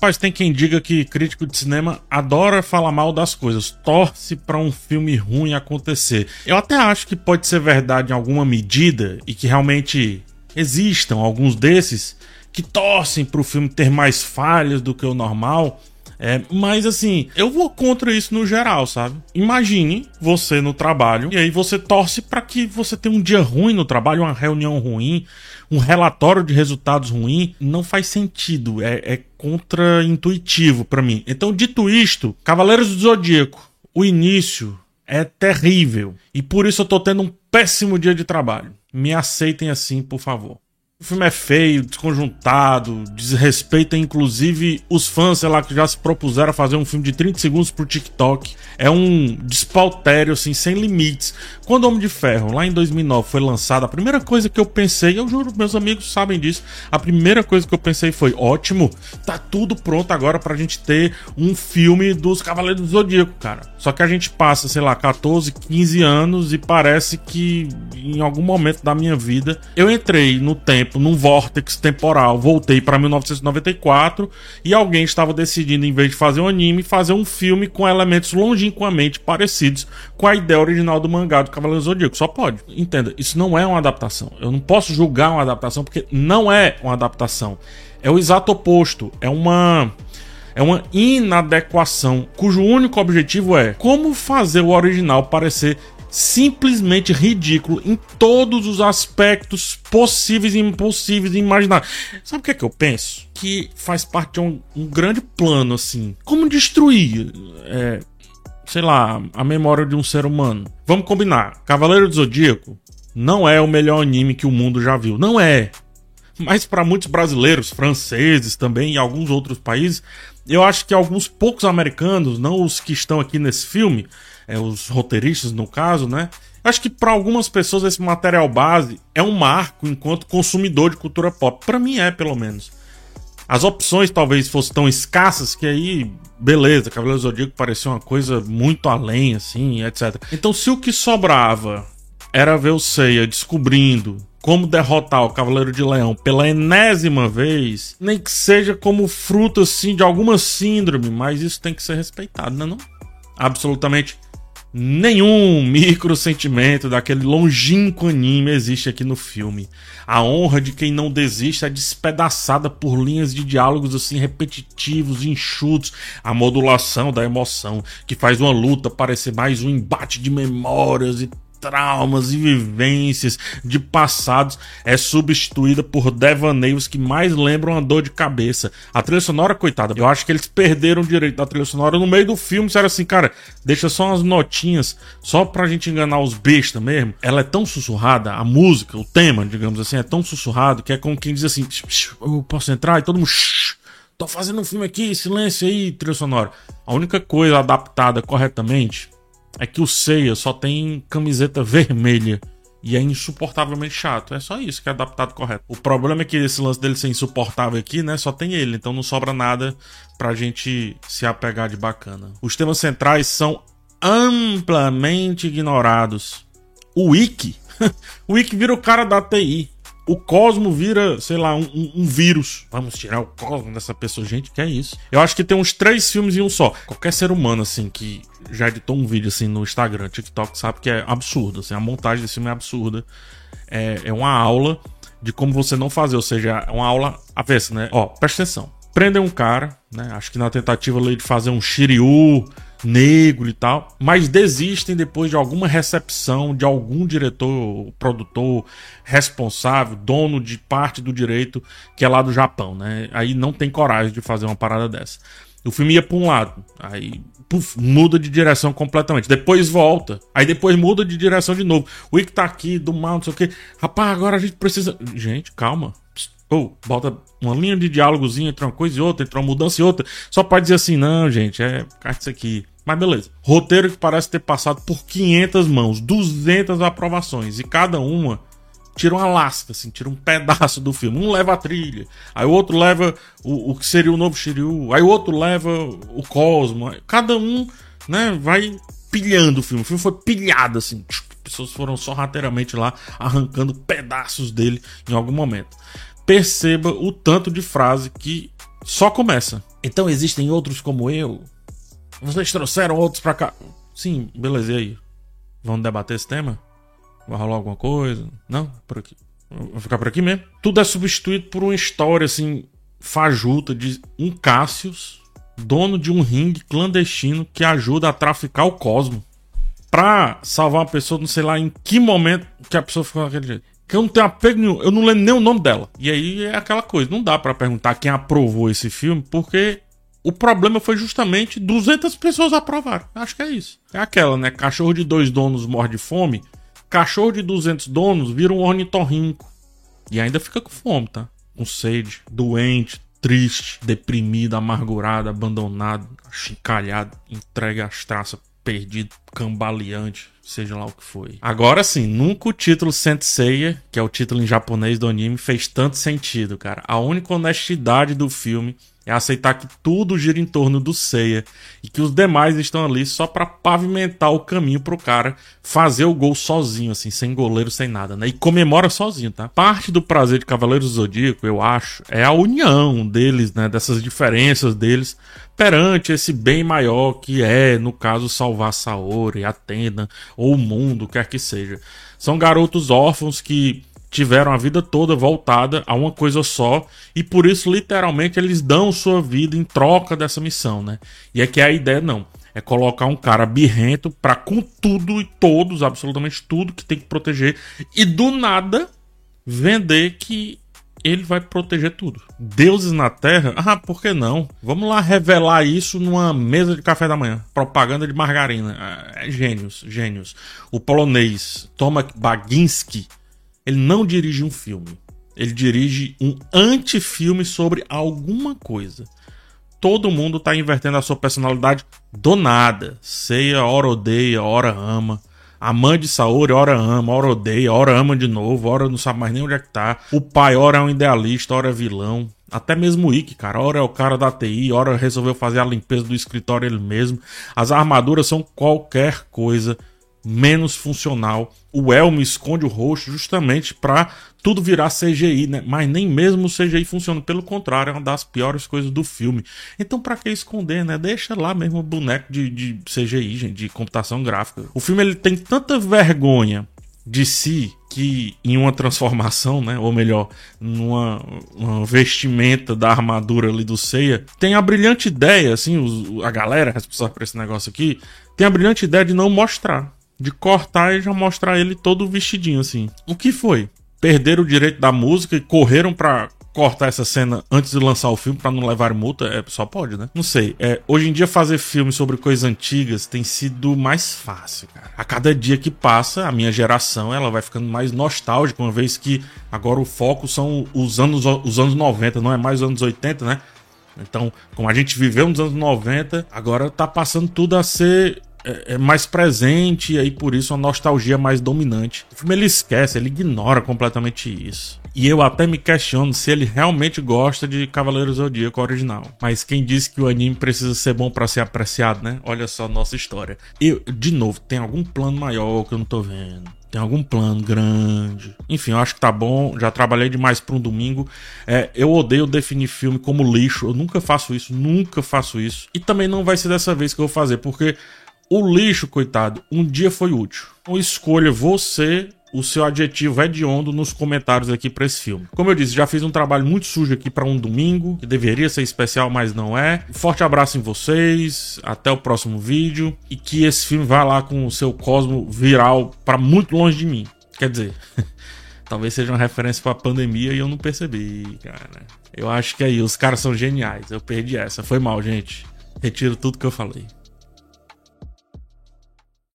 Rapaz, tem quem diga que crítico de cinema adora falar mal das coisas, torce para um filme ruim acontecer. Eu até acho que pode ser verdade em alguma medida e que realmente existam alguns desses que torcem para o filme ter mais falhas do que o normal. É, mas assim, eu vou contra isso no geral, sabe? Imagine você no trabalho e aí você torce para que você tenha um dia ruim no trabalho, uma reunião ruim, um relatório de resultados ruim. Não faz sentido, é, é contra-intuitivo para mim. Então, dito isto, Cavaleiros do Zodíaco, o início é terrível e por isso eu tô tendo um péssimo dia de trabalho. Me aceitem assim, por favor. O filme é feio, desconjuntado, desrespeita inclusive os fãs, sei lá, que já se propuseram a fazer um filme de 30 segundos pro TikTok. É um despautério, assim, sem limites. Quando Homem de Ferro, lá em 2009, foi lançado, a primeira coisa que eu pensei, eu juro, meus amigos sabem disso, a primeira coisa que eu pensei foi: ótimo, tá tudo pronto agora pra gente ter um filme dos Cavaleiros do Zodíaco, cara. Só que a gente passa, sei lá, 14, 15 anos e parece que em algum momento da minha vida eu entrei no tempo tempo, num vórtex temporal, voltei para 1994 e alguém estava decidindo, em vez de fazer um anime, fazer um filme com elementos longínquamente parecidos com a ideia original do mangá do Cavaleiro Zodíaco. Só pode. Entenda, isso não é uma adaptação. Eu não posso julgar uma adaptação porque não é uma adaptação. É o exato oposto. É uma é uma inadequação cujo único objetivo é como fazer o original parecer simplesmente ridículo em todos os aspectos possíveis e impossíveis de imaginar. Sabe o que é que eu penso? Que faz parte de um, um grande plano, assim. Como destruir, é, sei lá, a memória de um ser humano. Vamos combinar. Cavaleiro do Zodíaco não é o melhor anime que o mundo já viu. Não é. Mas para muitos brasileiros, franceses também e alguns outros países, eu acho que alguns poucos americanos, não os que estão aqui nesse filme, é, os roteiristas no caso, né? Acho que para algumas pessoas esse material base é um marco enquanto consumidor de cultura pop. Para mim é, pelo menos. As opções talvez fossem tão escassas que aí, beleza, Cavaleiro Zodíaco parecia uma coisa muito além, assim, etc. Então, se o que sobrava era ver o Seiya descobrindo como derrotar o Cavaleiro de Leão pela enésima vez, nem que seja como fruto, assim, de alguma síndrome, mas isso tem que ser respeitado, né? Não? Absolutamente Nenhum micro sentimento daquele longínquo anime existe aqui no filme. A honra de quem não desiste é despedaçada por linhas de diálogos assim repetitivos, enxutos, a modulação da emoção que faz uma luta parecer mais um embate de memórias e traumas e vivências de passados é substituída por devaneios que mais lembram a dor de cabeça. A trilha sonora, coitada, eu acho que eles perderam o direito da trilha sonora no meio do filme. Disseram assim, cara, deixa só umas notinhas, só pra gente enganar os bestas mesmo. Ela é tão sussurrada, a música, o tema, digamos assim, é tão sussurrado que é como quem diz assim: eu posso entrar? E todo mundo. Tô fazendo um filme aqui, silêncio aí, trilha sonora. A única coisa adaptada corretamente é que o Seiya só tem camiseta vermelha. E é insuportavelmente chato. É só isso que é adaptado correto. O problema é que esse lance dele ser insuportável aqui, né? Só tem ele. Então não sobra nada pra gente se apegar de bacana. Os temas centrais são amplamente ignorados. O Wiki. o Wiki vira o cara da TI o Cosmo vira, sei lá, um, um, vírus. Vamos tirar o Cosmo dessa pessoa. Gente, que é isso? Eu acho que tem uns três filmes em um só. Qualquer ser humano, assim, que já editou um vídeo, assim, no Instagram, TikTok, sabe que é absurdo, assim. A montagem desse filme é absurda. É, é uma aula de como você não fazer, ou seja, é uma aula avessa, né? Ó, presta atenção. Prendem um cara, né? Acho que na tentativa ali de fazer um Shiryu negro e tal, mas desistem depois de alguma recepção de algum diretor, produtor responsável, dono de parte do direito que é lá do Japão, né? Aí não tem coragem de fazer uma parada dessa. O filme ia para um lado, aí muda de direção completamente. Depois volta, aí depois muda de direção de novo. O Ick tá aqui, do mal, não sei o que. Rapaz, agora a gente precisa. Gente, calma. Ou oh, bota uma linha de diálogozinho entre uma coisa e outra, entre uma mudança e outra. Só pode dizer assim, não, gente, é. Carte isso aqui. Mas beleza. Roteiro que parece ter passado por 500 mãos, 200 aprovações e cada uma tira uma lasca, assim, tira um pedaço do filme. Um leva a trilha, aí o outro leva o, o que seria o novo Shiryu, aí o outro leva o Cosmo. Cada um, né, vai pilhando o filme. O filme foi pilhado, assim. Pessoas foram sorrateiramente lá arrancando pedaços dele em algum momento. Perceba o tanto de frase que só começa Então existem outros como eu? Vocês trouxeram outros pra cá? Sim, beleza, e aí? Vamos debater esse tema? Vai rolar alguma coisa? Não? Por aqui. Vou ficar por aqui mesmo. Tudo é substituído por uma história assim, fajuta de um Cassius, dono de um ringue clandestino que ajuda a traficar o cosmo. Pra salvar uma pessoa, não sei lá em que momento que a pessoa ficou daquele jeito. Que eu não tenho apego nenhum, eu não lembro nem o nome dela. E aí é aquela coisa, não dá para perguntar quem aprovou esse filme, porque o problema foi justamente 200 pessoas aprovaram. Acho que é isso. É aquela, né? Cachorro de dois donos morre de fome. Cachorro de 200 donos vira um ornitorrinco. E ainda fica com fome, tá? Com sede, doente, triste, deprimido, amargurado, abandonado, achincalhado, entregue às traças, perdido, cambaleante, seja lá o que foi. Agora sim, nunca o título Senseiya, que é o título em japonês do anime, fez tanto sentido, cara. A única honestidade do filme é aceitar que tudo gira em torno do Seiya e que os demais estão ali só para pavimentar o caminho pro cara fazer o gol sozinho, assim, sem goleiro, sem nada, né? E comemora sozinho, tá? Parte do prazer de Cavaleiros do Zodíaco, eu acho, é a união deles, né? Dessas diferenças deles perante esse bem maior que é, no caso, salvar Saori, Atena ou o mundo, quer que seja. São garotos órfãos que tiveram a vida toda voltada a uma coisa só e por isso literalmente eles dão sua vida em troca dessa missão, né? E é que a ideia não é colocar um cara birrento para com tudo e todos, absolutamente tudo que tem que proteger e do nada vender que ele vai proteger tudo. Deuses na Terra? Ah, por que não? Vamos lá revelar isso numa mesa de café da manhã. Propaganda de margarina. É, gênios, gênios. O polonês Tomasz Baginski ele não dirige um filme. Ele dirige um antifilme sobre alguma coisa. Todo mundo tá invertendo a sua personalidade do nada. Ceia, hora odeia, hora ama. A mãe de Saori, hora ama, hora odeia, hora ama de novo, hora não sabe mais nem onde é que tá. O pai, hora é um idealista, hora é vilão. Até mesmo o Ikki, cara. Hora é o cara da TI, hora resolveu fazer a limpeza do escritório ele mesmo. As armaduras são qualquer coisa menos funcional. O Elmo esconde o rosto justamente para tudo virar CGI, né? Mas nem mesmo o CGI funciona, pelo contrário, é uma das piores coisas do filme. Então, para que esconder, né? Deixa lá mesmo o boneco de, de CGI, gente, de computação gráfica. O filme ele tem tanta vergonha de si que em uma transformação, né, ou melhor, numa vestimenta da armadura ali do Seiya, tem a brilhante ideia, assim, os, a galera responsável por esse negócio aqui, tem a brilhante ideia de não mostrar de cortar e já mostrar ele todo vestidinho assim. O que foi? Perderam o direito da música e correram para cortar essa cena antes de lançar o filme para não levar multa? É, só pode, né? Não sei. É, hoje em dia fazer filme sobre coisas antigas tem sido mais fácil, cara. A cada dia que passa, a minha geração ela vai ficando mais nostálgica, uma vez que agora o foco são os anos, os anos 90, não é mais os anos 80, né? Então, como a gente viveu nos anos 90, agora tá passando tudo a ser é, é, mais presente e aí por isso a nostalgia mais dominante. O filme ele esquece, ele ignora completamente isso. E eu até me questiono se ele realmente gosta de Cavaleiros Zodíaco original. Mas quem disse que o anime precisa ser bom para ser apreciado, né? Olha só a nossa história. Eu, de novo, tem algum plano maior que eu não tô vendo. Tem algum plano grande. Enfim, eu acho que tá bom. Já trabalhei demais para um domingo. É, eu odeio definir filme como lixo. Eu nunca faço isso, nunca faço isso. E também não vai ser dessa vez que eu vou fazer, porque o lixo, coitado, um dia foi útil. Então escolha você o seu adjetivo hediondo nos comentários aqui para esse filme. Como eu disse, já fiz um trabalho muito sujo aqui para um domingo, que deveria ser especial, mas não é. Forte abraço em vocês, até o próximo vídeo e que esse filme vá lá com o seu cosmo viral para muito longe de mim. Quer dizer, talvez seja uma referência para a pandemia e eu não percebi, cara. Eu acho que aí os caras são geniais. Eu perdi essa. Foi mal, gente. Retiro tudo que eu falei.